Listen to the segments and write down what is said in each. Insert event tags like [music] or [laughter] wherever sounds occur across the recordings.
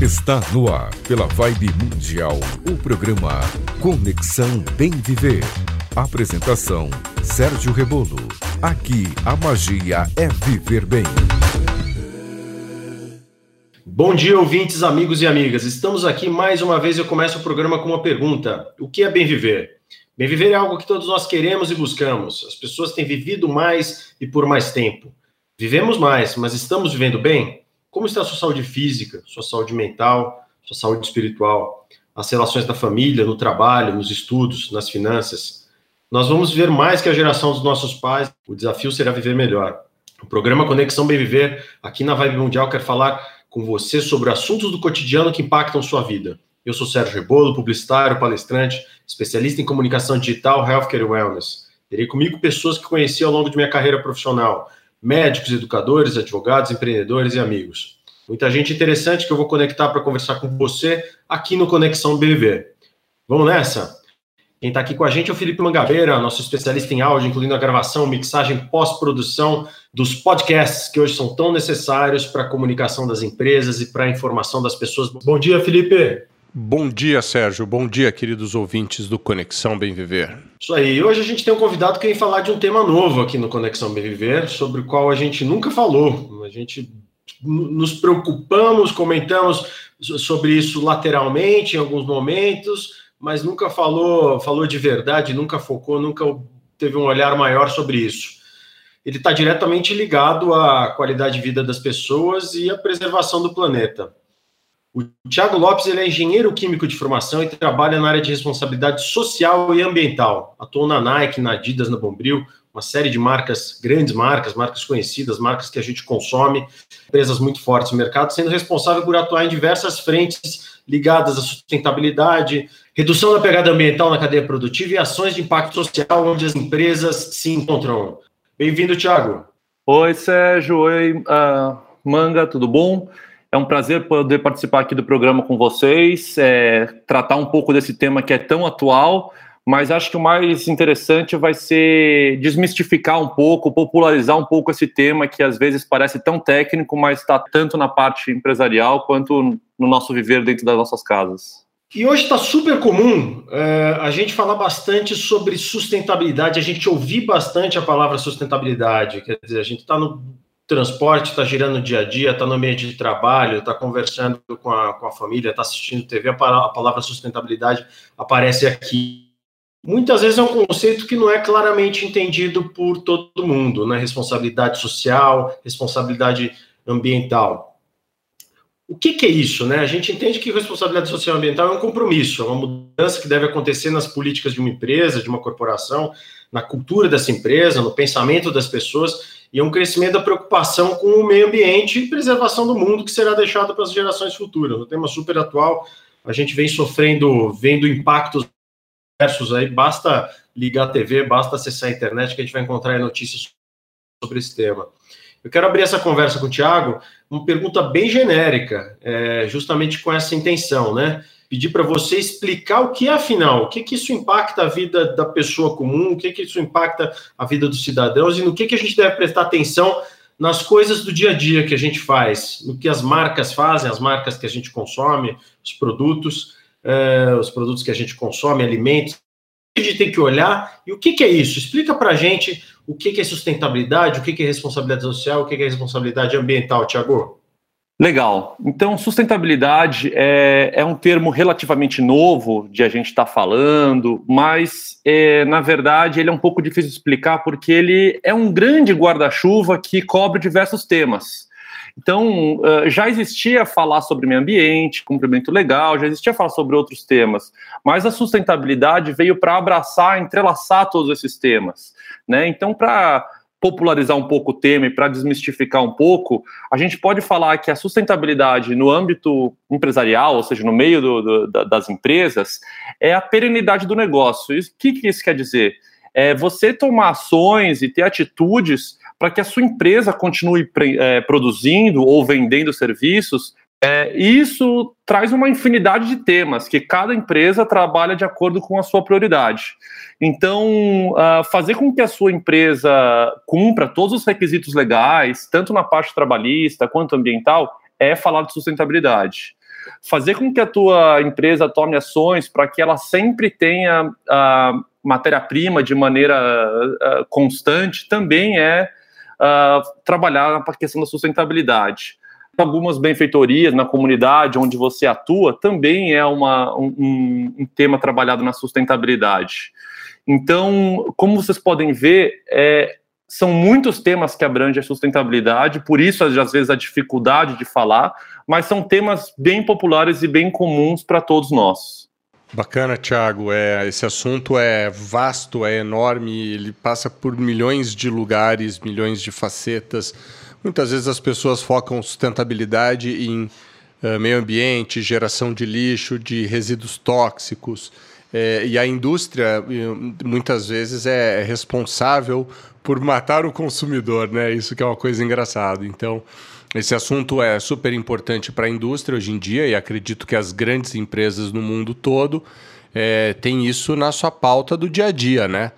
Está no ar, pela Vibe Mundial, o programa Conexão Bem Viver. Apresentação: Sérgio Rebolo. Aqui a magia é viver bem. Bom dia, ouvintes, amigos e amigas. Estamos aqui mais uma vez. Eu começo o programa com uma pergunta: O que é bem viver? Bem viver é algo que todos nós queremos e buscamos. As pessoas têm vivido mais e por mais tempo. Vivemos mais, mas estamos vivendo bem? Como está a sua saúde física, sua saúde mental, sua saúde espiritual, as relações da família, no trabalho, nos estudos, nas finanças? Nós vamos viver mais que a geração dos nossos pais. O desafio será viver melhor. O programa Conexão Bem Viver, aqui na Vibe Mundial, quer falar com você sobre assuntos do cotidiano que impactam sua vida. Eu sou Sérgio Rebolo, publicitário, palestrante, especialista em comunicação digital, healthcare e wellness. Terei comigo pessoas que conheci ao longo de minha carreira profissional, médicos, educadores, advogados, empreendedores e amigos. Muita gente interessante que eu vou conectar para conversar com você aqui no Conexão BV. Vamos nessa? Quem está aqui com a gente é o Felipe Mangabeira, nosso especialista em áudio, incluindo a gravação, mixagem, pós-produção dos podcasts que hoje são tão necessários para a comunicação das empresas e para a informação das pessoas. Bom dia, Felipe. Bom dia, Sérgio. Bom dia, queridos ouvintes do Conexão Bem Viver. Isso aí. Hoje a gente tem um convidado que vem falar de um tema novo aqui no Conexão Bem Viver, sobre o qual a gente nunca falou. A gente nos preocupamos, comentamos sobre isso lateralmente em alguns momentos, mas nunca falou, falou de verdade, nunca focou, nunca teve um olhar maior sobre isso. Ele está diretamente ligado à qualidade de vida das pessoas e à preservação do planeta. O Tiago Lopes ele é engenheiro químico de formação e trabalha na área de responsabilidade social e ambiental. Atuou na Nike, na Adidas, na Bombril, uma série de marcas, grandes marcas, marcas conhecidas, marcas que a gente consome, empresas muito fortes no mercado, sendo responsável por atuar em diversas frentes ligadas à sustentabilidade, redução da pegada ambiental na cadeia produtiva e ações de impacto social onde as empresas se encontram. Bem-vindo, Tiago. Oi, Sérgio. Oi, uh, Manga, tudo bom? É um prazer poder participar aqui do programa com vocês, é, tratar um pouco desse tema que é tão atual, mas acho que o mais interessante vai ser desmistificar um pouco, popularizar um pouco esse tema que às vezes parece tão técnico, mas está tanto na parte empresarial quanto no nosso viver dentro das nossas casas. E hoje está super comum é, a gente falar bastante sobre sustentabilidade, a gente ouvir bastante a palavra sustentabilidade. Quer dizer, a gente está no transporte está girando dia a dia, está no ambiente de trabalho, está conversando com a, com a família, está assistindo TV, a palavra sustentabilidade aparece aqui. Muitas vezes é um conceito que não é claramente entendido por todo mundo, né? Responsabilidade social, responsabilidade ambiental. O que, que, é isso, né? A gente entende que responsabilidade social e ambiental é um compromisso, é uma mudança que deve acontecer nas políticas de uma empresa, de uma corporação, na cultura dessa empresa, no pensamento das pessoas e um crescimento da preocupação com o meio ambiente e preservação do mundo que será deixado para as gerações futuras. Um tema super atual, a gente vem sofrendo, vendo impactos diversos aí, basta ligar a TV, basta acessar a internet que a gente vai encontrar notícias sobre esse tema. Eu quero abrir essa conversa com o Tiago, uma pergunta bem genérica, é, justamente com essa intenção, né? Pedir para você explicar o que é afinal, o que, que isso impacta a vida da pessoa comum, o que, que isso impacta a vida dos cidadãos e no que, que a gente deve prestar atenção nas coisas do dia a dia que a gente faz, no que as marcas fazem, as marcas que a gente consome, os produtos, é, os produtos que a gente consome, alimentos, a gente tem que olhar e o que, que é isso? Explica para a gente o que, que é sustentabilidade, o que, que é responsabilidade social, o que, que é responsabilidade ambiental, Tiago. Legal. Então, sustentabilidade é, é um termo relativamente novo de a gente estar tá falando, mas, é, na verdade, ele é um pouco difícil de explicar porque ele é um grande guarda-chuva que cobre diversos temas. Então, já existia falar sobre meio ambiente, cumprimento legal, já existia falar sobre outros temas, mas a sustentabilidade veio para abraçar, entrelaçar todos esses temas. Né? Então, para popularizar um pouco o tema e para desmistificar um pouco, a gente pode falar que a sustentabilidade no âmbito empresarial, ou seja, no meio do, do, das empresas, é a perenidade do negócio. O que, que isso quer dizer? É você tomar ações e ter atitudes para que a sua empresa continue é, produzindo ou vendendo serviços é, isso traz uma infinidade de temas que cada empresa trabalha de acordo com a sua prioridade. Então, uh, fazer com que a sua empresa cumpra todos os requisitos legais, tanto na parte trabalhista quanto ambiental, é falar de sustentabilidade. Fazer com que a tua empresa tome ações para que ela sempre tenha a matéria-prima de maneira uh, constante também é uh, trabalhar na questão da sustentabilidade. Algumas benfeitorias na comunidade onde você atua também é uma, um, um tema trabalhado na sustentabilidade. Então, como vocês podem ver, é, são muitos temas que abrangem a sustentabilidade, por isso, às vezes, a dificuldade de falar, mas são temas bem populares e bem comuns para todos nós. Bacana, Thiago. É, esse assunto é vasto, é enorme, ele passa por milhões de lugares, milhões de facetas. Muitas vezes as pessoas focam sustentabilidade em uh, meio ambiente, geração de lixo, de resíduos tóxicos. É, e a indústria muitas vezes é responsável por matar o consumidor, né? Isso que é uma coisa engraçada. Então, esse assunto é super importante para a indústria hoje em dia e acredito que as grandes empresas no mundo todo é, têm isso na sua pauta do dia a dia, né?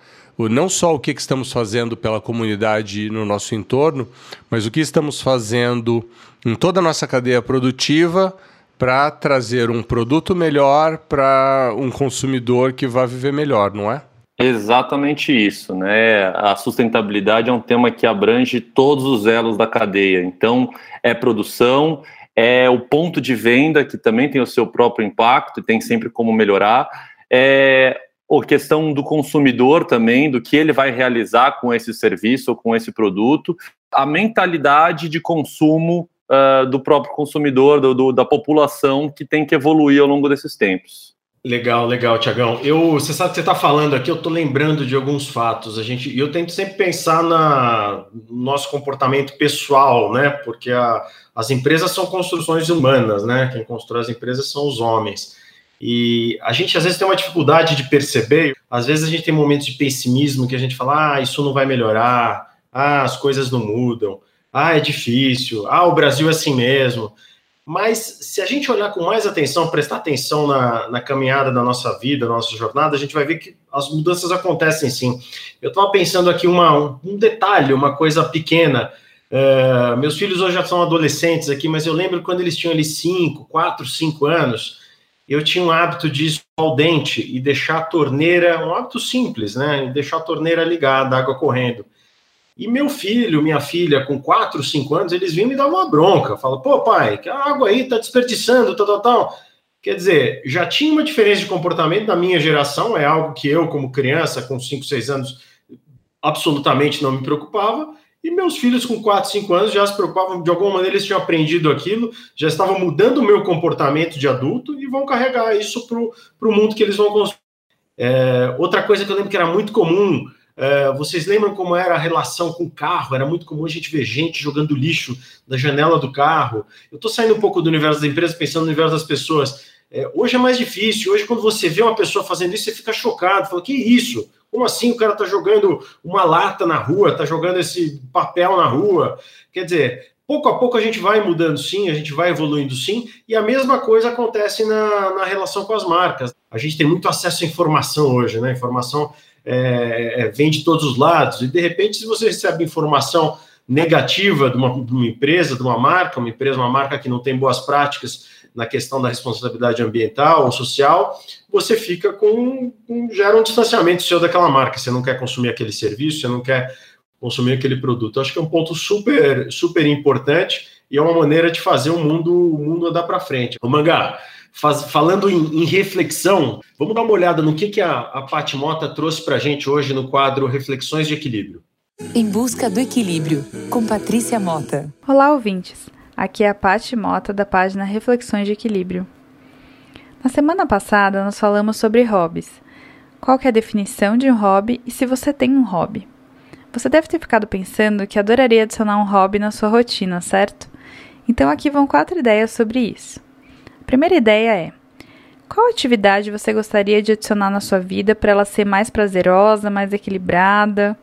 Não só o que, que estamos fazendo pela comunidade no nosso entorno, mas o que estamos fazendo em toda a nossa cadeia produtiva para trazer um produto melhor para um consumidor que vai viver melhor, não é? Exatamente isso, né? A sustentabilidade é um tema que abrange todos os elos da cadeia. Então, é produção, é o ponto de venda, que também tem o seu próprio impacto e tem sempre como melhorar, é a questão do consumidor também, do que ele vai realizar com esse serviço ou com esse produto, a mentalidade de consumo uh, do próprio consumidor, do, do, da população que tem que evoluir ao longo desses tempos. Legal, legal, Tiagão. Eu, você sabe que você está falando aqui, eu estou lembrando de alguns fatos. A gente, eu tento sempre pensar na no nosso comportamento pessoal, né? Porque a, as empresas são construções humanas, né? Quem constrói as empresas são os homens. E a gente às vezes tem uma dificuldade de perceber. Às vezes a gente tem momentos de pessimismo que a gente fala, ah, isso não vai melhorar, ah, as coisas não mudam ah, é difícil, ah, o Brasil é assim mesmo. Mas se a gente olhar com mais atenção, prestar atenção na, na caminhada da nossa vida, da nossa jornada, a gente vai ver que as mudanças acontecem sim. Eu estava pensando aqui uma, um, detalhe, uma coisa pequena. Uh, meus filhos hoje já são adolescentes aqui, mas eu lembro quando eles tinham ali 5, 4, 5 anos, eu tinha um hábito de escovar o dente e deixar a torneira, um hábito simples, né? Deixar a torneira ligada, água correndo. E meu filho, minha filha, com 4, 5 anos, eles vinham me dar uma bronca. Fala, pô, pai, que a água aí tá desperdiçando, tal, tal, tal. Quer dizer, já tinha uma diferença de comportamento da minha geração, é algo que eu, como criança, com 5, 6 anos, absolutamente não me preocupava. E meus filhos, com 4, 5 anos, já se preocupavam, de alguma maneira eles tinham aprendido aquilo, já estavam mudando o meu comportamento de adulto e vão carregar isso para o mundo que eles vão construir. É, outra coisa que eu lembro que era muito comum é, vocês lembram como era a relação com o carro? Era muito comum a gente ver gente jogando lixo da janela do carro. Eu estou saindo um pouco do universo da empresa, pensando no universo das pessoas. É, hoje é mais difícil. Hoje, quando você vê uma pessoa fazendo isso, você fica chocado. Fala, que isso? Como assim o cara está jogando uma lata na rua, está jogando esse papel na rua? Quer dizer, pouco a pouco a gente vai mudando sim, a gente vai evoluindo sim, e a mesma coisa acontece na, na relação com as marcas. A gente tem muito acesso à informação hoje, né? Informação é, é, vem de todos os lados, e de repente, se você recebe informação negativa de uma, de uma, empresa, de uma marca, uma empresa, uma marca que não tem boas práticas na questão da responsabilidade ambiental ou social, você fica com, com gera um distanciamento seu daquela marca. Você não quer consumir aquele serviço, você não quer consumir aquele produto. acho que é um ponto super, super importante e é uma maneira de fazer o mundo, o mundo andar para frente. O Mangá, Faz, falando em, em, reflexão, vamos dar uma olhada no que, que a, a Paty Mota trouxe para a gente hoje no quadro Reflexões de Equilíbrio. Em Busca do Equilíbrio, com Patrícia Mota. Olá, ouvintes. Aqui é a Paty Mota, da página Reflexões de Equilíbrio. Na semana passada, nós falamos sobre hobbies. Qual é a definição de um hobby e se você tem um hobby? Você deve ter ficado pensando que adoraria adicionar um hobby na sua rotina, certo? Então aqui vão quatro ideias sobre isso primeira ideia é: qual atividade você gostaria de adicionar na sua vida para ela ser mais prazerosa, mais equilibrada?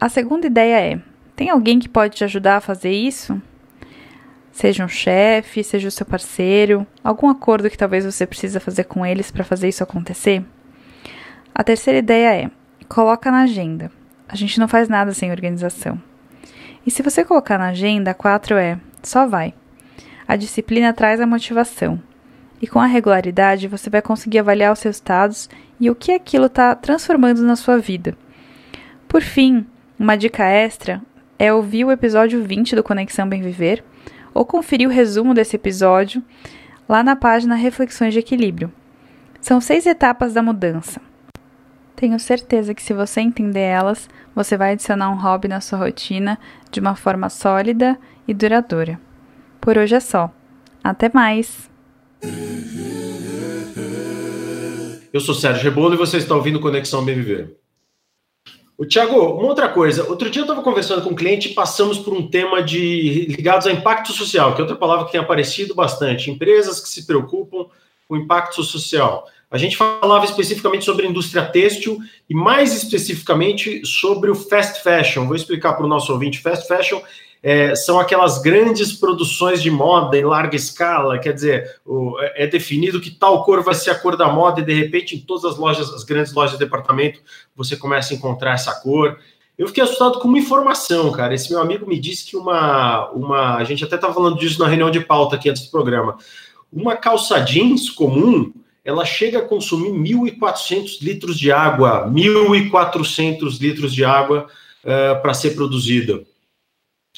A segunda ideia é: tem alguém que pode te ajudar a fazer isso? Seja um chefe, seja o seu parceiro, algum acordo que talvez você precisa fazer com eles para fazer isso acontecer? A terceira ideia é: coloca na agenda. A gente não faz nada sem organização. E se você colocar na agenda, a quatro é: só vai. A disciplina traz a motivação. E com a regularidade você vai conseguir avaliar os resultados e o que aquilo está transformando na sua vida. Por fim, uma dica extra é ouvir o episódio 20 do Conexão Bem Viver ou conferir o resumo desse episódio lá na página Reflexões de Equilíbrio. São seis etapas da mudança. Tenho certeza que se você entender elas, você vai adicionar um hobby na sua rotina de uma forma sólida e duradoura. Por hoje é só. Até mais! Eu sou Sérgio Rebolo e você está ouvindo Conexão Bem Viver. O Tiago, uma outra coisa. Outro dia eu estava conversando com um cliente e passamos por um tema de ligados a impacto social, que é outra palavra que tem aparecido bastante. Empresas que se preocupam com impacto social. A gente falava especificamente sobre a indústria têxtil e mais especificamente sobre o fast fashion. Vou explicar para o nosso ouvinte. Fast fashion é, são aquelas grandes produções de moda em larga escala, quer dizer, o, é, é definido que tal cor vai ser a cor da moda e de repente em todas as lojas, as grandes lojas de departamento, você começa a encontrar essa cor. Eu fiquei assustado com uma informação, cara. Esse meu amigo me disse que uma, uma a gente até estava falando disso na reunião de pauta aqui antes do programa. Uma calça jeans comum, ela chega a consumir 1.400 litros de água, 1.400 litros de água uh, para ser produzida.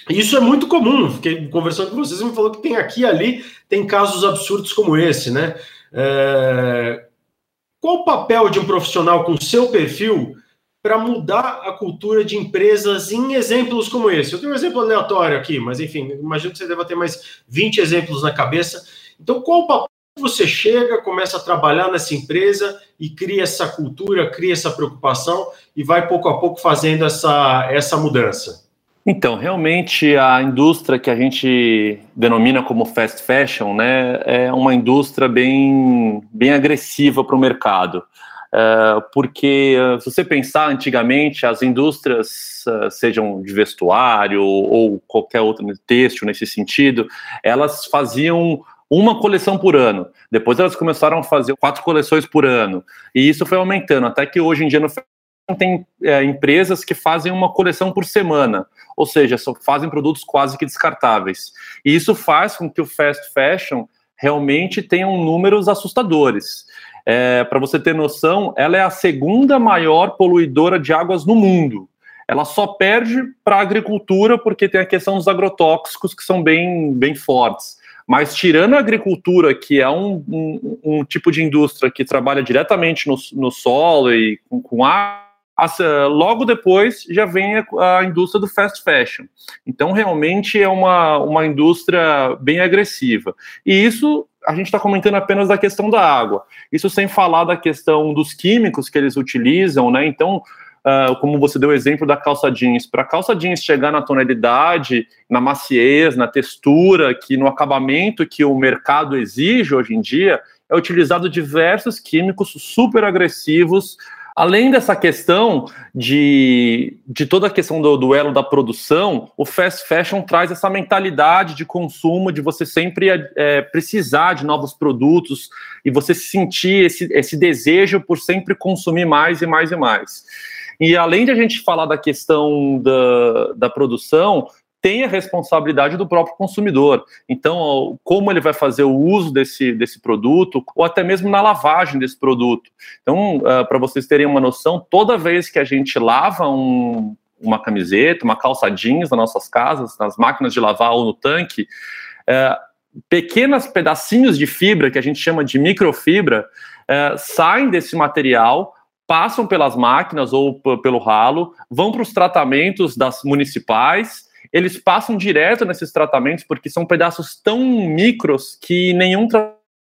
Isso é muito comum. Fiquei conversando com vocês, me falou que tem aqui e ali tem casos absurdos como esse, né? É... Qual o papel de um profissional com seu perfil para mudar a cultura de empresas em exemplos como esse? Eu tenho um exemplo aleatório aqui, mas enfim, imagino que você deva ter mais 20 exemplos na cabeça. Então, qual o papel você chega, começa a trabalhar nessa empresa e cria essa cultura, cria essa preocupação e vai pouco a pouco fazendo essa, essa mudança? Então, realmente a indústria que a gente denomina como fast fashion, né, é uma indústria bem, bem agressiva para o mercado. Uh, porque uh, se você pensar antigamente, as indústrias, uh, sejam de vestuário ou qualquer outro texto nesse sentido, elas faziam uma coleção por ano. Depois elas começaram a fazer quatro coleções por ano. E isso foi aumentando, até que hoje em dia no tem é, empresas que fazem uma coleção por semana, ou seja, só fazem produtos quase que descartáveis. E isso faz com que o fast fashion realmente tenha números assustadores. É, Para você ter noção, ela é a segunda maior poluidora de águas no mundo. Ela só perde para a agricultura porque tem a questão dos agrotóxicos que são bem, bem fortes. Mas tirando a agricultura, que é um, um, um tipo de indústria que trabalha diretamente no, no solo e com, com água, logo depois já vem a, a, indústria do fast fashion. Então, realmente é uma, uma indústria bem agressiva. E isso a gente está comentando apenas da questão da água. Isso sem falar da questão dos químicos que eles utilizam, né? Então, uh, como você deu o exemplo da calça jeans, para a calça jeans chegar na tonalidade, na maciez, na textura, que no acabamento que o mercado exige hoje em dia, é utilizado diversos químicos super agressivos Além dessa questão de, de toda a questão do duelo da produção, o fast fashion traz essa mentalidade de consumo, de você sempre é, precisar de novos produtos e você sentir esse, esse desejo por sempre consumir mais e mais e mais. E além de a gente falar da questão da, da produção, tem a responsabilidade do próprio consumidor. Então, como ele vai fazer o uso desse, desse produto, ou até mesmo na lavagem desse produto. Então, uh, para vocês terem uma noção, toda vez que a gente lava um, uma camiseta, uma calça jeans nas nossas casas, nas máquinas de lavar ou no tanque, uh, pequenos pedacinhos de fibra, que a gente chama de microfibra, uh, saem desse material, passam pelas máquinas ou pelo ralo, vão para os tratamentos das municipais eles passam direto nesses tratamentos porque são pedaços tão micros que nenhum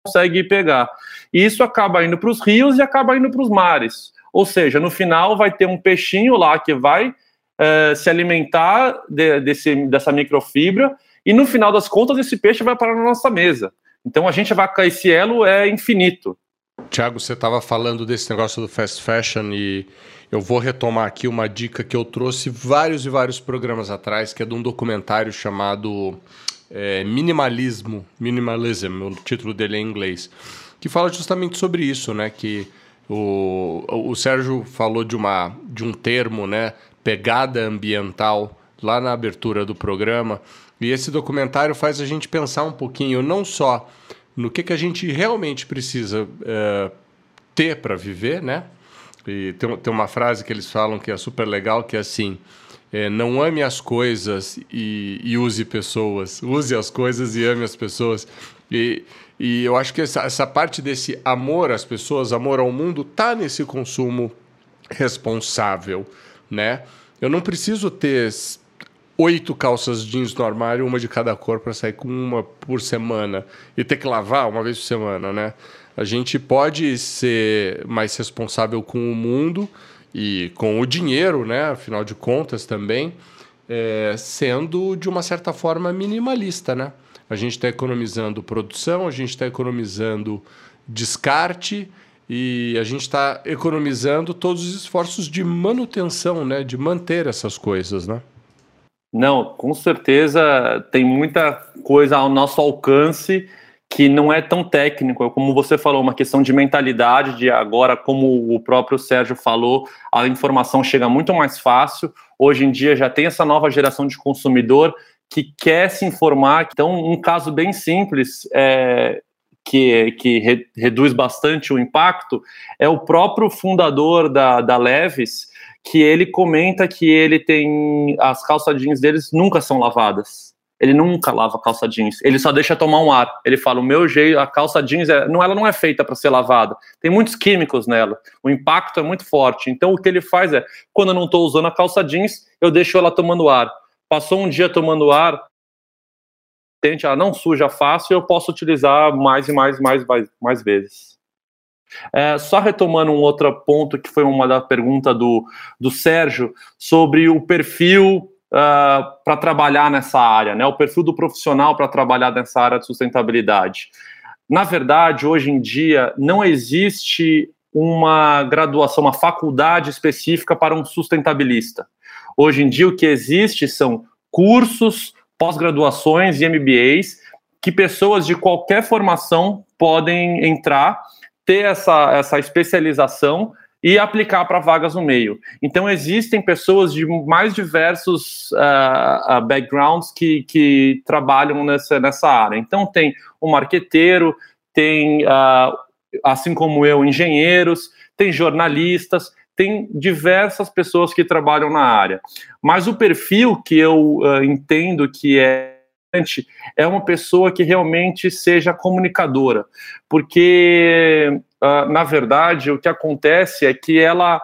consegue pegar. E isso acaba indo para os rios e acaba indo para os mares. Ou seja, no final vai ter um peixinho lá que vai é, se alimentar de, desse, dessa microfibra e no final das contas esse peixe vai parar na nossa mesa. Então a gente vai esse elo é infinito. Tiago, você estava falando desse negócio do fast fashion e eu vou retomar aqui uma dica que eu trouxe vários e vários programas atrás, que é de um documentário chamado é, Minimalismo, Minimalism, o título dele é em inglês, que fala justamente sobre isso, né? Que o, o Sérgio falou de, uma, de um termo, né? Pegada ambiental lá na abertura do programa. E esse documentário faz a gente pensar um pouquinho, não só no que, que a gente realmente precisa uh, ter para viver, né? E tem, tem uma frase que eles falam que é super legal, que é assim: é, não ame as coisas e, e, use pessoas. Use as coisas e ame as pessoas. E, e eu acho que essa, essa parte desse amor às pessoas, amor ao mundo, tá nesse consumo responsável, né? Eu não preciso ter oito calças jeans no armário, uma de cada cor, para sair com uma por semana e ter que lavar uma vez por semana, né? A gente pode ser mais responsável com o mundo e com o dinheiro, né? Afinal de contas, também, é, sendo de uma certa forma minimalista, né? A gente está economizando produção, a gente está economizando descarte e a gente está economizando todos os esforços de manutenção, né? De manter essas coisas, né? Não, com certeza tem muita coisa ao nosso alcance que não é tão técnico, como você falou, uma questão de mentalidade, de agora, como o próprio Sérgio falou, a informação chega muito mais fácil. Hoje em dia já tem essa nova geração de consumidor que quer se informar. Então, um caso bem simples é, que, que re, reduz bastante o impacto é o próprio fundador da, da Leves, que ele comenta que ele tem as calças jeans deles nunca são lavadas ele nunca lava calça jeans. Ele só deixa tomar um ar. Ele fala: o meu jeito, a calça jeans, é, não, ela não é feita para ser lavada. Tem muitos químicos nela. O impacto é muito forte. Então, o que ele faz é: quando eu não estou usando a calça jeans, eu deixo ela tomando ar. Passou um dia tomando ar, tente, ela não suja fácil, eu posso utilizar mais e mais, mais, mais, mais vezes. É, só retomando um outro ponto que foi uma da pergunta do, do Sérgio sobre o perfil uh, ah, para trabalhar nessa área, né? O perfil do profissional para trabalhar nessa área de sustentabilidade. Na verdade, hoje em dia, não existe uma graduação, uma faculdade específica para um sustentabilista. Hoje em dia, o que existe são cursos, pós-graduações e MBAs que pessoas de qualquer formação podem entrar, ter essa, essa especialização e aplicar para vagas no meio. Então, existem pessoas de mais diversos uh, uh, backgrounds que, que trabalham nessa, nessa área. Então, tem o marqueteiro, tem, uh, assim como eu, engenheiros, tem jornalistas, tem diversas pessoas que trabalham na área. Mas o perfil que eu entendo que é é uma pessoa que realmente seja comunicadora, porque uh, na verdade, o que acontece é que ela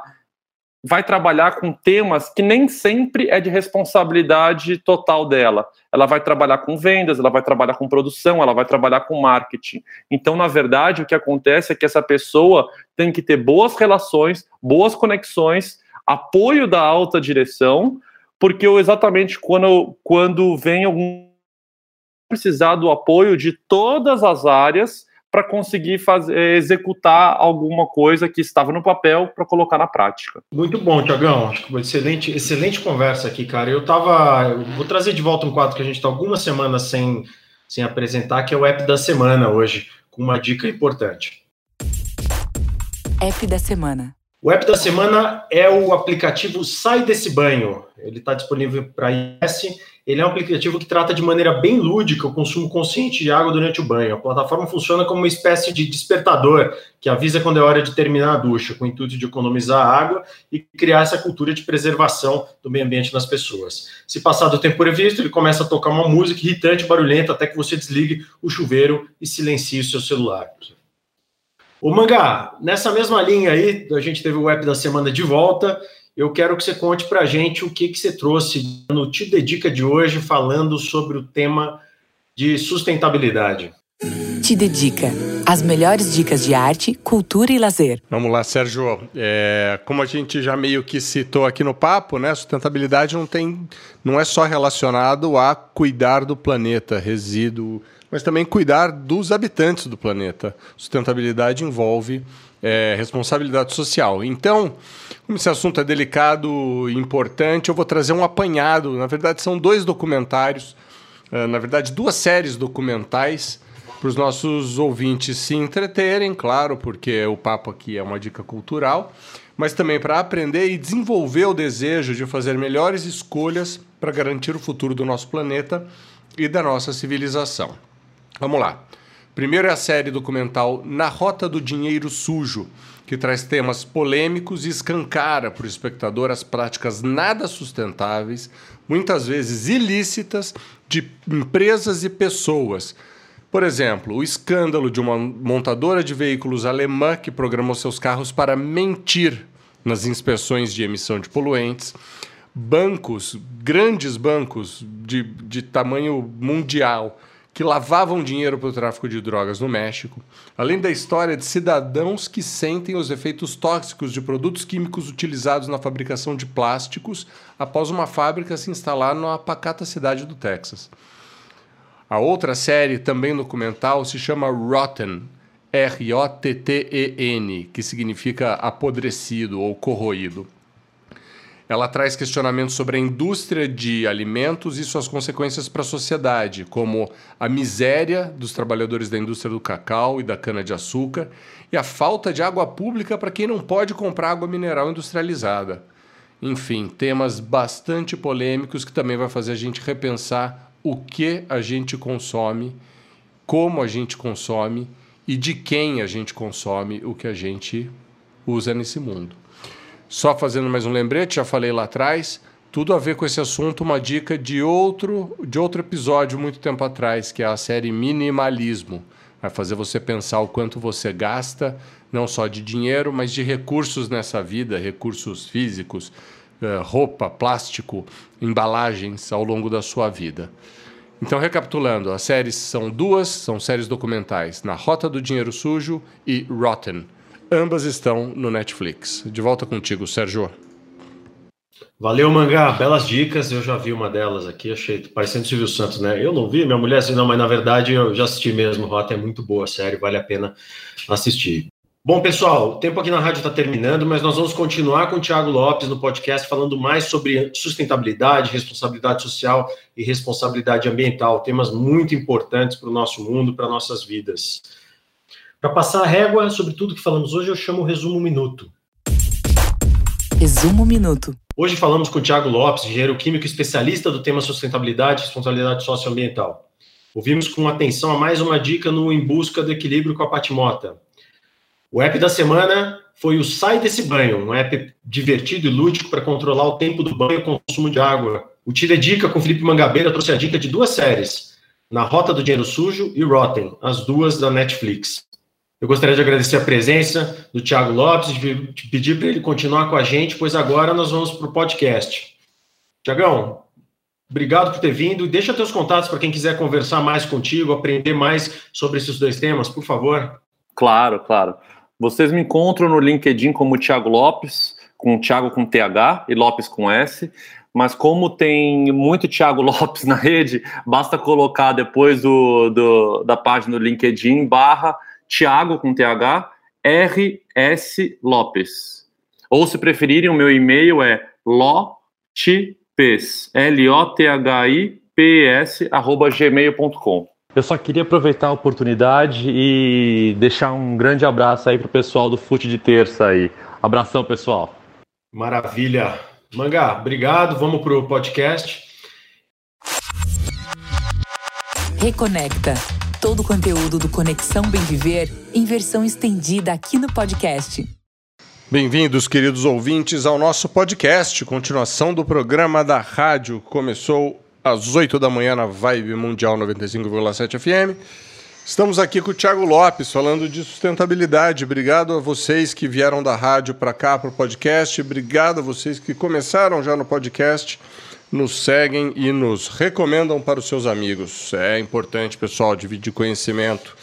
vai trabalhar com temas que nem sempre é de responsabilidade total dela. Ela vai trabalhar com vendas, ela vai trabalhar com produção, ela vai trabalhar com marketing. Então, na verdade, o que acontece é que essa pessoa tem que ter boas relações, boas conexões, apoio da alta direção, porque exatamente quando, quando vem algum precisar do apoio de todas as áreas para conseguir fazer, eh, executar alguma coisa que estava no papel para colocar na prática. Muito bom, Tiagão. Acho que uma excelente, excelente conversa aqui, cara. Eu tava. Eu vou trazer de volta um quadro que a gente está algumas semanas sem, sem apresentar, que é o app da semana hoje, com uma dica importante. App da semana. O app da semana é o aplicativo Sai Desse Banho. Ele está disponível para iOS ele é um aplicativo que trata de maneira bem lúdica o consumo consciente de água durante o banho. A plataforma funciona como uma espécie de despertador que avisa quando é hora de terminar a ducha, com o intuito de economizar água e criar essa cultura de preservação do meio ambiente nas pessoas. Se passar do tempo previsto, ele começa a tocar uma música irritante, barulhenta, até que você desligue o chuveiro e silencie o seu celular. O Mangá, nessa mesma linha aí, a gente teve o app da semana de volta eu quero que você conte para a gente o que, que você trouxe no Te Dedica de hoje, falando sobre o tema de sustentabilidade. Te Dedica. As melhores dicas de arte, cultura e lazer. Vamos lá, Sérgio. É, como a gente já meio que citou aqui no papo, né? Sustentabilidade não tem, não é só relacionado a cuidar do planeta, resíduo, mas também cuidar dos habitantes do planeta. Sustentabilidade envolve é, responsabilidade social. Então, como esse assunto é delicado e importante, eu vou trazer um apanhado. Na verdade, são dois documentários, uh, na verdade, duas séries documentais para os nossos ouvintes se entreterem, claro, porque o papo aqui é uma dica cultural, mas também para aprender e desenvolver o desejo de fazer melhores escolhas para garantir o futuro do nosso planeta e da nossa civilização. Vamos lá. Primeiro é a série documental Na Rota do Dinheiro Sujo, que traz temas polêmicos e escancara para o espectador as práticas nada sustentáveis, muitas vezes ilícitas, de empresas e pessoas. Por exemplo, o escândalo de uma montadora de veículos alemã que programou seus carros para mentir nas inspeções de emissão de poluentes, bancos, grandes bancos de, de tamanho mundial, que lavavam dinheiro para o tráfico de drogas no México, além da história de cidadãos que sentem os efeitos tóxicos de produtos químicos utilizados na fabricação de plásticos após uma fábrica se instalar na pacata cidade do Texas. A outra série, também documental, se chama Rotten, R-O-T-T-E-N, que significa apodrecido ou corroído. Ela traz questionamentos sobre a indústria de alimentos e suas consequências para a sociedade, como a miséria dos trabalhadores da indústria do cacau e da cana-de-açúcar e a falta de água pública para quem não pode comprar água mineral industrializada. Enfim, temas bastante polêmicos que também vai fazer a gente repensar o que a gente consome, como a gente consome e de quem a gente consome o que a gente usa nesse mundo. Só fazendo mais um lembrete, já falei lá atrás, tudo a ver com esse assunto, uma dica de outro, de outro episódio muito tempo atrás, que é a série Minimalismo. Vai fazer você pensar o quanto você gasta, não só de dinheiro, mas de recursos nessa vida, recursos físicos, eh, roupa, plástico, embalagens ao longo da sua vida. Então, recapitulando, as séries são duas, são séries documentais, Na Rota do Dinheiro Sujo e Rotten. Ambas estão no Netflix. De volta contigo, Sérgio. Valeu, Mangá. Belas dicas. Eu já vi uma delas aqui, achei parecendo Silvio Santos, né? Eu não vi, minha mulher assim, não, mas na verdade eu já assisti mesmo. Rota é muito boa, sério, vale a pena assistir. Bom, pessoal, o tempo aqui na rádio está terminando, mas nós vamos continuar com o Thiago Lopes no podcast falando mais sobre sustentabilidade, responsabilidade social e responsabilidade ambiental, temas muito importantes para o nosso mundo, para nossas vidas. Para passar a régua sobre tudo que falamos hoje, eu chamo o Resumo Minuto. Resumo Minuto. Hoje falamos com o Tiago Lopes, engenheiro químico especialista do tema sustentabilidade e responsabilidade socioambiental. Ouvimos com atenção a mais uma dica no Em Busca do Equilíbrio com a Patimota. O app da semana foi o Sai Desse Banho, um app divertido e lúdico para controlar o tempo do banho e o consumo de água. O Tira Dica com Felipe Mangabeira trouxe a dica de duas séries, Na Rota do Dinheiro Sujo e Rotten, as duas da Netflix. Eu gostaria de agradecer a presença do Thiago Lopes, de pedir para ele continuar com a gente, pois agora nós vamos para o podcast. Tiagão, obrigado por ter vindo. Deixa teus contatos para quem quiser conversar mais contigo, aprender mais sobre esses dois temas, por favor. Claro, claro. Vocês me encontram no LinkedIn como Thiago Lopes, com Thiago com TH e Lopes com S. Mas como tem muito Thiago [laughs] Lopes na rede, basta colocar depois do, do da página do LinkedIn barra Tiago com TH, RS Lopes. Ou se preferirem, o meu e-mail é lotipes, L-O-T-H-I-P-S, arroba gmail.com. Eu só queria aproveitar a oportunidade e deixar um grande abraço aí pro pessoal do Fute de Terça aí. Abração, pessoal. Maravilha. Mangá, obrigado. Vamos pro podcast. Reconecta todo o conteúdo do Conexão Bem Viver em versão estendida aqui no podcast. Bem-vindos, queridos ouvintes, ao nosso podcast, continuação do programa da rádio. Começou às 8 da manhã na Vibe Mundial 95,7 FM. Estamos aqui com o Thiago Lopes falando de sustentabilidade. Obrigado a vocês que vieram da rádio para cá para o podcast. Obrigado a vocês que começaram já no podcast nos seguem e nos recomendam para os seus amigos. É importante, pessoal, dividir conhecimento.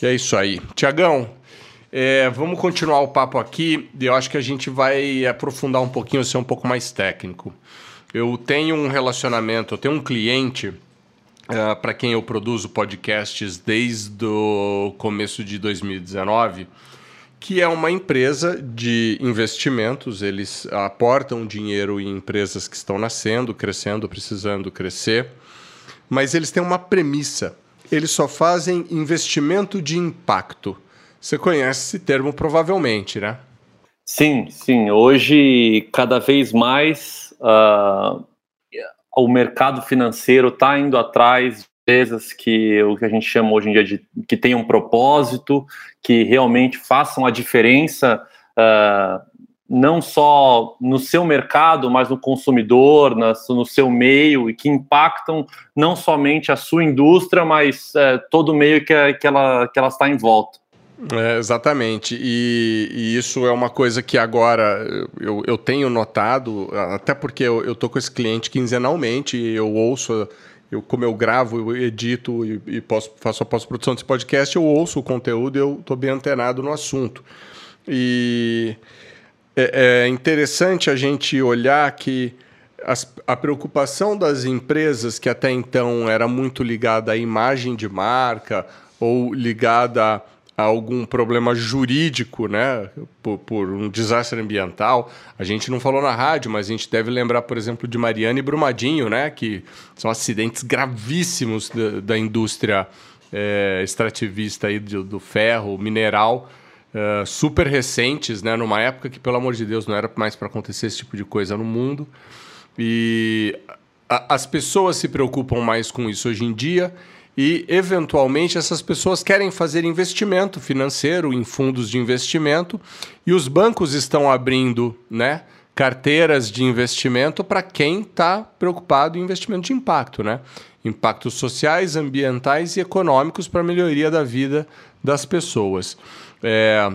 E é isso aí. Tiagão, é, vamos continuar o papo aqui. Eu acho que a gente vai aprofundar um pouquinho, ser um pouco mais técnico. Eu tenho um relacionamento, eu tenho um cliente uh, para quem eu produzo podcasts desde o começo de 2019 que é uma empresa de investimentos. Eles aportam dinheiro em empresas que estão nascendo, crescendo, precisando crescer. Mas eles têm uma premissa. eles só fazem investimento de impacto. Você conhece esse termo provavelmente, né? Sim, sim. Hoje, cada vez mais, uh, o mercado financeiro está indo atrás empresas que o que a gente chama hoje em dia de que tenham um propósito, que realmente façam a diferença uh, não só no seu mercado, mas no consumidor, no seu meio, e que impactam não somente a sua indústria, mas é, todo o meio que, que, ela, que ela está em volta. É, exatamente, e, e, isso é uma coisa que agora eu, eu tenho notado, até porque eu, tô com esse cliente quinzenalmente, eu ouço, eu, como eu gravo, eu edito e, e posso, faço a pós-produção desse podcast, eu ouço o conteúdo e eu estou bem antenado no assunto. E é, é interessante a gente olhar que as, a preocupação das empresas, que até então era muito ligada à imagem de marca ou ligada algum problema jurídico, né, por, por, um desastre ambiental. A gente não falou na rádio, mas a gente deve lembrar, por exemplo, de Mariana e Brumadinho, né, que são acidentes gravíssimos da, da indústria é, extrativista aí do, do ferro, mineral, uh, super recentes, né? Numa época que, pelo amor de Deus, não era mais para acontecer esse tipo de coisa no mundo. E a, as pessoas se preocupam mais com isso hoje em dia e, eventualmente, essas pessoas querem fazer investimento financeiro em fundos de investimento e os bancos estão abrindo, né? Carteiras de investimento para quem está preocupado em investimento de impacto, né? Impactos sociais, ambientais e econômicos para a melhoria da vida das pessoas. É,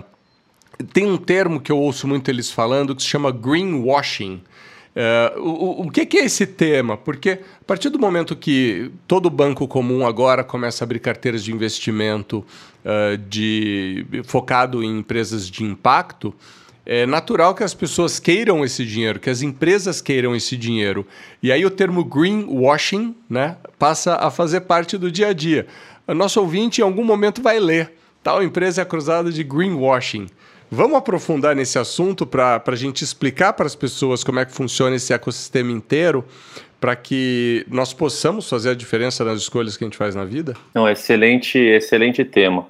tem um termo que eu ouço muito eles falando que se chama greenwashing. É, o, o que, que, é esse tema? Porque a partir do momento que todo banco comum agora começa a abrir carteiras de investimento uh, de, focado em empresas de impacto, é natural que as pessoas queiram esse dinheiro, que as empresas queiram esse dinheiro. E aí o termo greenwashing né, passa a fazer parte do dia a dia. O nosso ouvinte em algum momento vai ler Tal empresa é acusada de greenwashing. Vamos aprofundar nesse assunto para a gente explicar para as pessoas como é que funciona esse ecossistema inteiro, para que nós possamos fazer a diferença nas escolhas que a gente faz na vida? Não, excelente, excelente tema.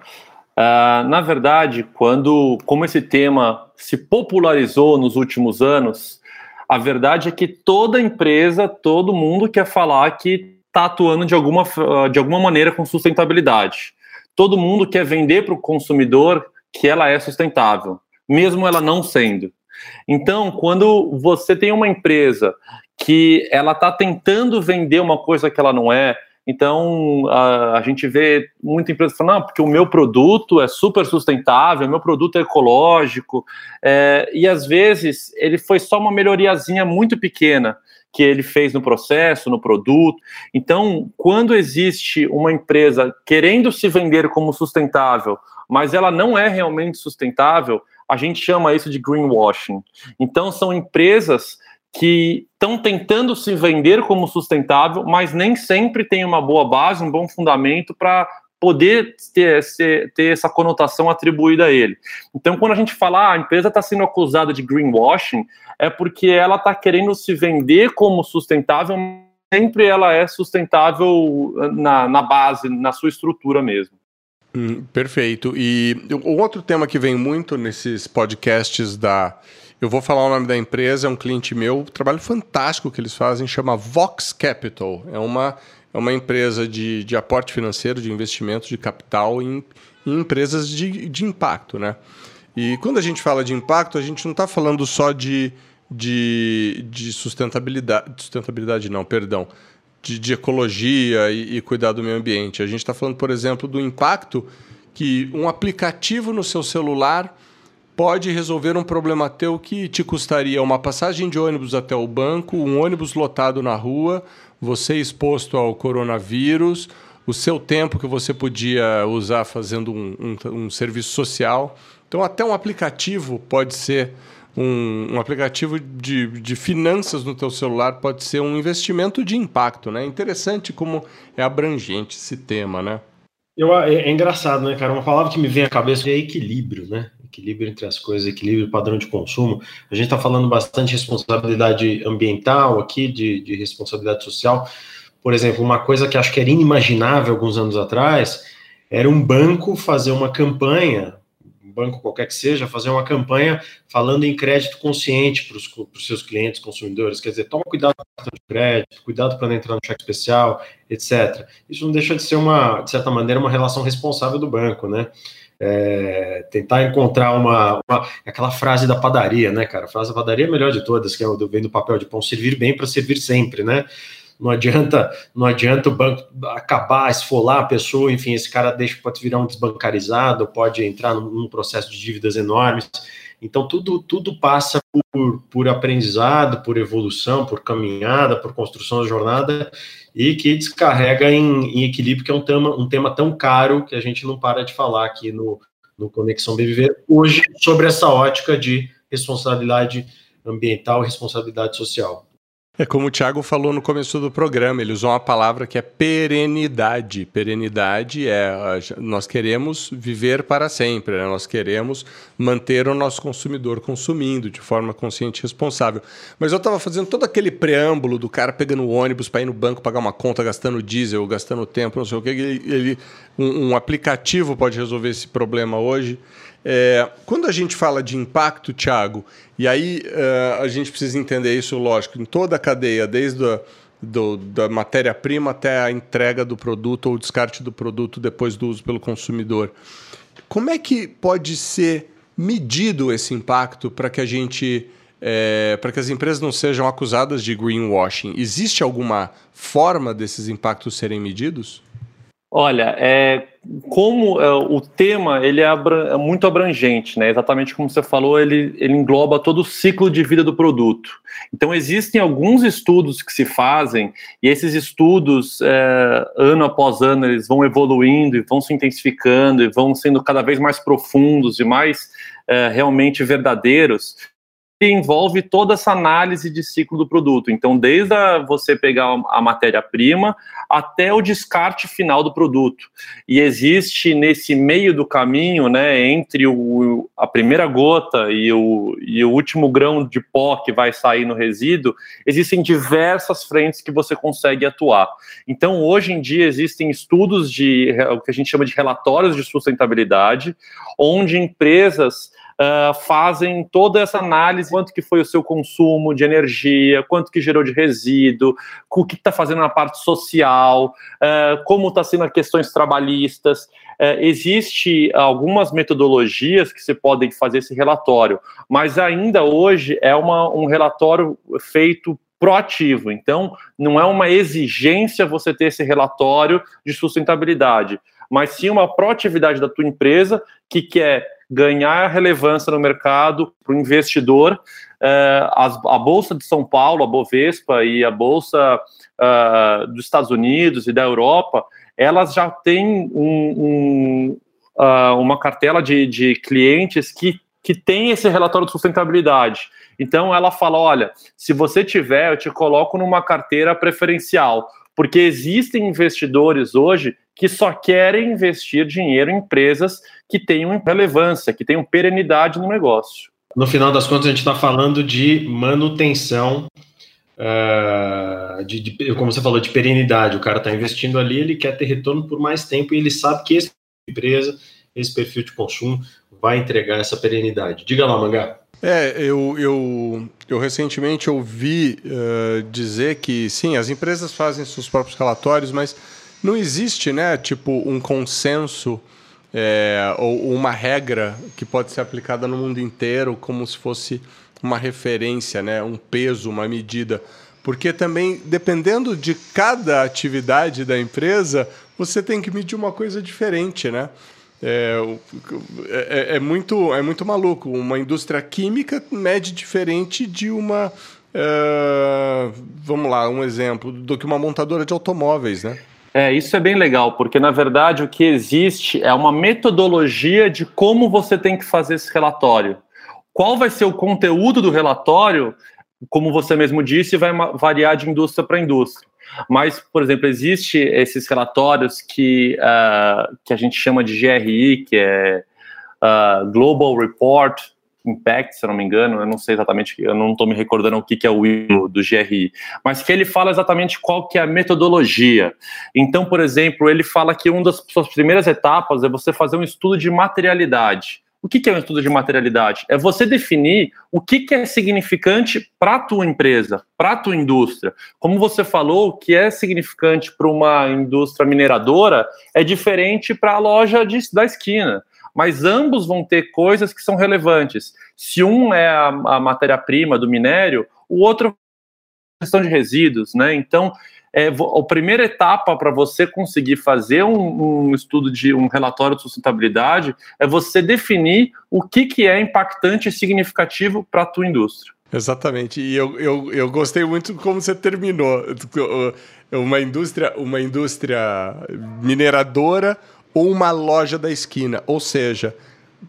Uh, na verdade, quando como esse tema se popularizou nos últimos anos, a verdade é que toda empresa, todo mundo quer falar que está atuando de alguma, de alguma maneira com sustentabilidade todo mundo quer vender para o consumidor que ela é sustentável, mesmo ela não sendo. Então, quando você tem uma empresa que ela está tentando vender uma coisa que ela não é, então a, a gente vê muita empresa falando, não, porque o meu produto é super sustentável, o meu produto é ecológico, é, e às vezes ele foi só uma melhoriazinha muito pequena que ele fez no processo, no produto. Então, quando existe uma empresa querendo se vender como sustentável, mas ela não é realmente sustentável, a gente chama isso de greenwashing. Então, são empresas que estão tentando se vender como sustentável, mas nem sempre tem uma boa base, um bom fundamento para poder ter, ter, essa conotação atribuída a ele. Então, quando a gente fala ah, a empresa está sendo acusada de greenwashing, é porque ela está querendo se vender como sustentável, sempre ela é sustentável na, na base, na sua estrutura mesmo. Hum, perfeito. E o outro tema que vem muito nesses podcasts da. Eu vou falar o nome da empresa, é um cliente meu, um trabalho fantástico que eles fazem, chama Vox Capital. É uma é uma empresa de, de aporte financeiro, de investimento de capital em, em empresas de, de impacto, né? E quando a gente fala de impacto, a gente não está falando só de, de, de sustentabilidade, sustentabilidade não, perdão, de, de ecologia e, e, cuidar do meio ambiente. A gente está falando, por exemplo, do impacto que um aplicativo no seu celular pode resolver um problema teu que te custaria uma passagem de ônibus até o banco, um ônibus lotado na rua, você exposto ao coronavírus, o seu tempo que você podia usar fazendo um, um, um serviço social. Então, até um aplicativo pode ser um, um, aplicativo de, de finanças no teu celular pode ser um investimento de impacto, né? Interessante como é abrangente esse tema, né? Eu, é, é engraçado, né, cara? Uma palavra que me vem à cabeça é equilíbrio, né? equilíbrio entre as coisas, equilíbrio padrão de consumo. A gente está falando bastante de responsabilidade ambiental aqui, de, de responsabilidade social. por exemplo, uma coisa que acho que era inimaginável alguns anos atrás, era um banco fazer uma campanha, banco qualquer que seja, fazer uma campanha falando em crédito consciente para os seus clientes, consumidores, quer dizer, toma cuidado com a carta de crédito, cuidado para não entrar no cheque especial, etc. Isso não deixa de ser uma, de certa maneira, uma relação responsável do banco, né? É, tentar encontrar uma, uma, aquela frase da padaria, né, cara? A frase da padaria é a melhor de todas, que é o do vem do papel de pão, servir bem para servir sempre, né? Não adianta, não adianta o banco acabar, esfolar a pessoa, enfim, esse cara deixa, pode virar um desbancarizado, pode entrar num, processo de dívidas enormes. Então, tudo, tudo passa por, por aprendizado, por evolução, por caminhada, por construção da jornada e que descarrega em, em equilíbrio, que é um tema, um tema tão caro que a gente não para de falar aqui no, no Conexão Viver, hoje, sobre essa ótica de responsabilidade ambiental e responsabilidade social. É como o Thiago falou no começo do programa, ele usou uma palavra que é perenidade. Perenidade é nós queremos viver para sempre, né? nós queremos manter o nosso consumidor consumindo de forma consciente e responsável. Mas eu estava fazendo todo aquele preâmbulo do cara pegando o ônibus para ir no banco pagar uma conta, gastando diesel, gastando tempo, não sei o que. Ele, um, um aplicativo pode resolver esse problema hoje. É, quando a gente fala de impacto, Thiago, e aí uh, a gente precisa entender isso, lógico, em toda a cadeia, desde a, do, da matéria-prima até a entrega do produto ou descarte do produto depois do uso pelo consumidor. Como é que pode ser medido esse impacto para que a gente é, para que as empresas não sejam acusadas de greenwashing? Existe alguma forma desses impactos serem medidos? Olha, é, como é, o tema ele é, é, muito abrangente, né? Exatamente como você falou, ele, ele engloba todo o ciclo de vida do produto. Então existem alguns estudos que se fazem e esses estudos é, ano após ano eles vão evoluindo e vão se intensificando e vão sendo cada vez mais profundos e mais é, realmente verdadeiros envolve toda essa análise de ciclo do produto. Então, desde a, você pegar a matéria-prima até o descarte final do produto. E existe nesse meio do caminho, né, entre o, a primeira gota e o, e o último grão de pó que vai sair no resíduo, existem diversas frentes que você consegue atuar. Então, hoje em dia, existem estudos de o que a gente chama de relatórios de sustentabilidade, onde empresas uh, fazem toda essa análise, quanto que foi o seu consumo de energia, quanto que gerou de resíduo, o que está fazendo na parte social, uh, como está sendo as questões trabalhistas. Uh, existe algumas metodologias que se podem fazer esse relatório, mas ainda hoje é uma, um relatório feito proativo. Então, não é uma exigência você ter esse relatório de sustentabilidade, mas sim uma proatividade da tua empresa que quer ganhar relevância no mercado para o investidor. Uh, a Bolsa de São Paulo, a Bovespa e a Bolsa uh, dos Estados Unidos e da Europa, elas já têm um, um, uh, uma cartela de, de clientes que, que tem esse relatório de sustentabilidade. Então ela fala: olha, se você tiver, eu te coloco numa carteira preferencial, porque existem investidores hoje que só querem investir dinheiro em empresas que tenham relevância, que tenham perenidade no negócio. No final das contas, a gente está falando de manutenção, uh, de, de, como você falou, de perenidade. O cara está investindo ali, ele quer ter retorno por mais tempo e ele sabe que essa empresa, esse perfil de consumo, vai entregar essa perenidade. Diga lá, Mangá. É, eu, eu, eu recentemente ouvi uh, dizer que sim, as empresas fazem seus próprios relatórios, mas não existe, né, tipo, um consenso é, ou uma regra que pode ser aplicada no mundo inteiro como se fosse uma referência, né, um peso, uma medida. Porque também, dependendo de cada atividade da empresa, você tem que medir uma coisa diferente, né? É, é, é, muito, é muito maluco. Uma indústria química mede diferente de uma. Uh, vamos lá, um exemplo, do que uma montadora de automóveis, né? É, isso é bem legal, porque na verdade o que existe é uma metodologia de como você tem que fazer esse relatório. Qual vai ser o conteúdo do relatório, como você mesmo disse, vai variar de indústria para indústria. Mas, por exemplo, existe esses relatórios que, uh, que a gente chama de GRI, que é uh, Global Report Impact, se eu não me engano, eu não sei exatamente, eu não estou me recordando o que, que é o I do GRI, mas que ele fala exatamente qual que é a metodologia. Então, por exemplo, ele fala que uma das suas primeiras etapas é você fazer um estudo de materialidade. O que, que é um estudo de materialidade? É você definir o que, que é significante para a tua empresa, para a tua indústria. Como você falou, o que é significante para uma indústria mineradora é diferente para a loja de, da esquina mas ambos vão ter coisas que são relevantes. Se um é a, a matéria-prima do minério, o outro é questão de resíduos, né? Então, é, a primeira etapa para você conseguir fazer um, um, estudo de um relatório de sustentabilidade é você definir o que, que é impactante e significativo para a tua indústria. Exatamente. E eu, eu, eu gostei muito como você terminou. Uma indústria, uma indústria mineradora ou uma loja da esquina. Ou seja,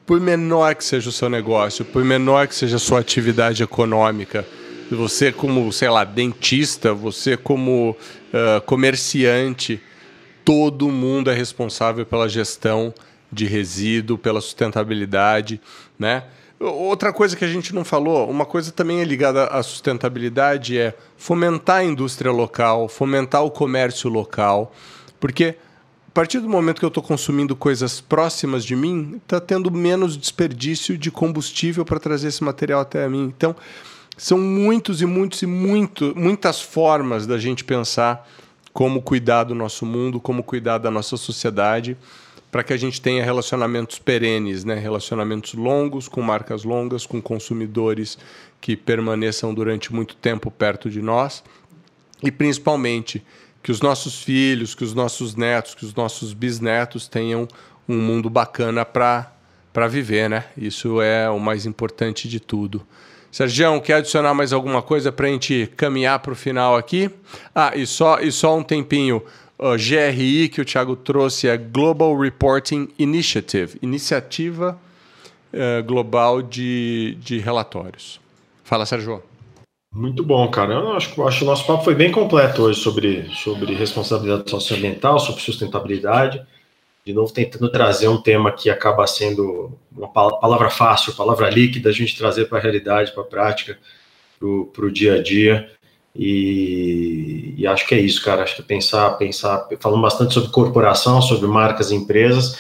por menor que seja o seu negócio, por menor que seja a sua atividade econômica, você como, sei lá, dentista, você como uh, comerciante, todo mundo é responsável pela gestão de resíduo, pela sustentabilidade, né? Outra coisa que a gente não falou, uma coisa também é ligada à sustentabilidade é fomentar a indústria local, fomentar o comércio local, porque partir do momento que eu estou consumindo coisas próximas de mim, está tendo menos desperdício de combustível para trazer esse material até mim. Então, são muitos e muitos e muito, muitas formas da gente pensar como cuidar do nosso mundo, como cuidar da nossa sociedade, para que a gente tenha relacionamentos perenes, né? relacionamentos longos, com marcas longas, com consumidores que permaneçam durante muito tempo perto de nós e principalmente que os nossos filhos, que os nossos netos, que os nossos bisnetos tenham um mundo bacana para viver, né? Isso é o mais importante de tudo. Sergião, quer adicionar mais alguma coisa para a gente caminhar para o final aqui? Ah, e só, e só um tempinho. O GRI que o Thiago trouxe é Global Reporting Initiative Iniciativa uh, Global de, de Relatórios. Fala, Sérgio. Muito bom, cara. Eu acho, acho que o nosso papo foi bem completo hoje sobre, sobre responsabilidade socioambiental, sobre sustentabilidade. De novo, tentando trazer um tema que acaba sendo uma palavra fácil, palavra líquida, a gente trazer para a realidade, para a prática, para o dia a dia. E, e, acho que é isso, cara. Acho que pensar, pensar, falando bastante sobre corporação, sobre marcas e empresas,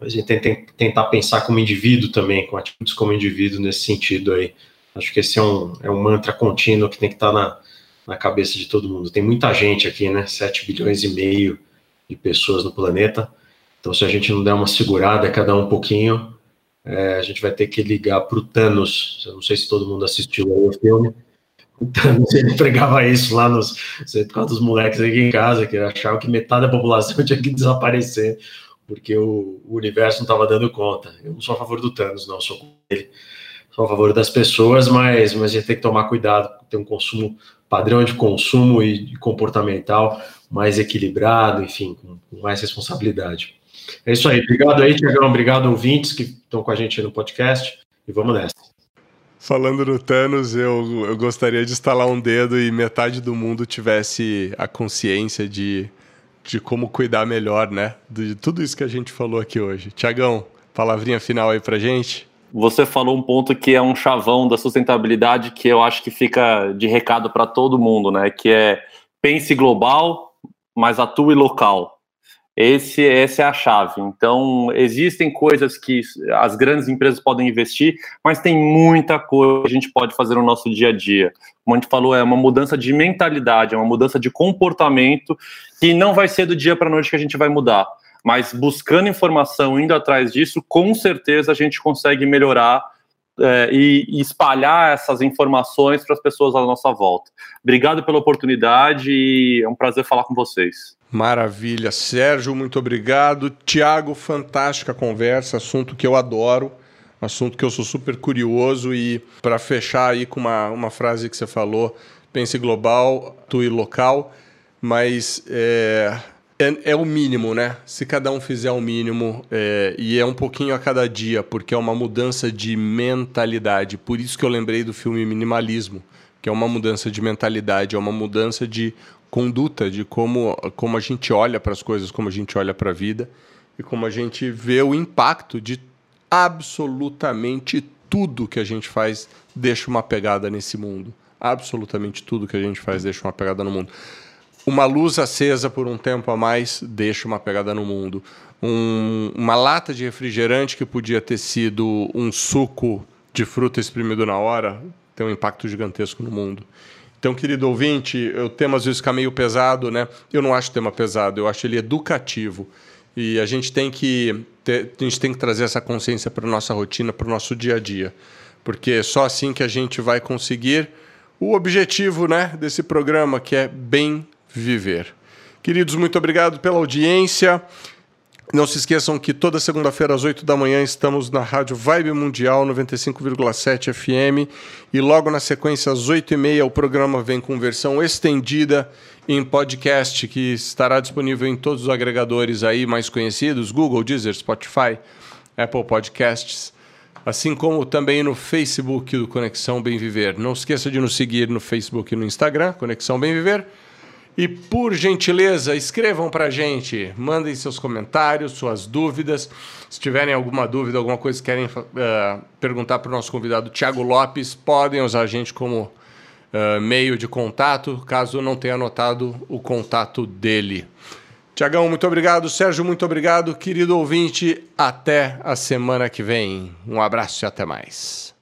mas a gente tem, tem, tentar pensar como indivíduo também, com atitudes como indivíduo nesse sentido aí. Acho que esse é um, é um mantra contínuo que tem que estar na, na cabeça de todo mundo. Tem muita gente aqui, né? 7 bilhões e meio de pessoas no planeta. Então, se a gente não der uma segurada, cada um pouquinho, é, a gente vai ter que ligar para o Thanos. Eu não sei se todo mundo assistiu o filme. O Thanos, [laughs] ele pregava isso lá nos. Por causa dos moleques aqui em casa, que achavam que metade da população [laughs] tinha que desaparecer, porque o, o universo não estava dando conta. Eu não sou a favor do Thanos, não, sou com ele sou a favor das pessoas, mas, mas a gente tem que tomar cuidado, ter um consumo, padrão de consumo e comportamental mais equilibrado, enfim, com, com mais responsabilidade. É isso aí. Obrigado aí, Tiagão. Obrigado, ouvintes que estão com a gente no podcast. E vamos nessa. Falando no Thanos, eu, eu gostaria de instalar um dedo e metade do mundo tivesse a consciência de, de como cuidar melhor, né? De tudo isso que a gente falou aqui hoje. Tiagão, palavrinha final aí pra gente você falou um ponto que é um chavão da sustentabilidade que eu acho que fica de recado para todo mundo, né? Que é pense global, mas atue local. Esse, essa é a chave. Então, existem coisas que as grandes empresas podem investir, mas tem muita coisa que a gente pode fazer no nosso dia a dia. Como a gente falou, é uma mudança de mentalidade, é uma mudança de comportamento que não vai ser do dia para a noite que a gente vai mudar mas buscando informação, indo atrás disso, com certeza a gente consegue melhorar é, e, e, espalhar essas informações para as pessoas à nossa volta. Obrigado pela oportunidade e é um prazer falar com vocês. Maravilha. Sérgio, muito obrigado. Tiago, fantástica conversa, assunto que eu adoro, assunto que eu sou super curioso. E para fechar aí com uma, uma frase que você falou, pense global, tue local, mas é, é, é, o mínimo, né? Se cada um fizer o mínimo, é, e é um pouquinho a cada dia, porque é uma mudança de mentalidade. Por isso que eu lembrei do filme Minimalismo, que é uma mudança de mentalidade, é uma mudança de conduta, de como, como a gente olha para as coisas, como a gente olha para a vida e como a gente vê o impacto de absolutamente tudo que a gente faz deixa uma pegada nesse mundo. Absolutamente tudo que a gente faz deixa uma pegada no mundo. Uma luz acesa por um tempo a mais deixa uma pegada no mundo. Um, uma lata de refrigerante que podia ter sido um suco de fruta exprimido na hora tem um impacto gigantesco no mundo. Então, querido ouvinte, o tema às vezes fica meio pesado, né? Eu não acho o tema pesado, eu acho ele educativo. E a gente tem que, ter, a gente tem que trazer essa consciência para a nossa rotina, para o nosso dia a dia. Porque é só assim que a gente vai conseguir o objetivo né, desse programa, que é bem viver. Queridos, muito obrigado pela audiência. Não se esqueçam que toda segunda-feira às 8 da manhã estamos na Rádio Vibe Mundial 95,7 FM e logo na sequência às 8 e meia o programa vem com versão estendida em podcast que estará disponível em todos os agregadores aí mais conhecidos, Google, Deezer, Spotify, Apple Podcasts, assim como também no Facebook do Conexão Bem Viver. Não esqueça de nos seguir no Facebook e no Instagram, Conexão Bem Viver. E por gentileza, escrevam para a gente, mandem seus comentários, suas dúvidas. Se tiverem alguma dúvida, alguma coisa que querem uh, perguntar para o nosso convidado Tiago Lopes, podem usar a gente como uh, meio de contato, caso não tenha anotado o contato dele. Tiagão, muito obrigado. Sérgio, muito obrigado. Querido ouvinte, até a semana que vem. Um abraço e até mais.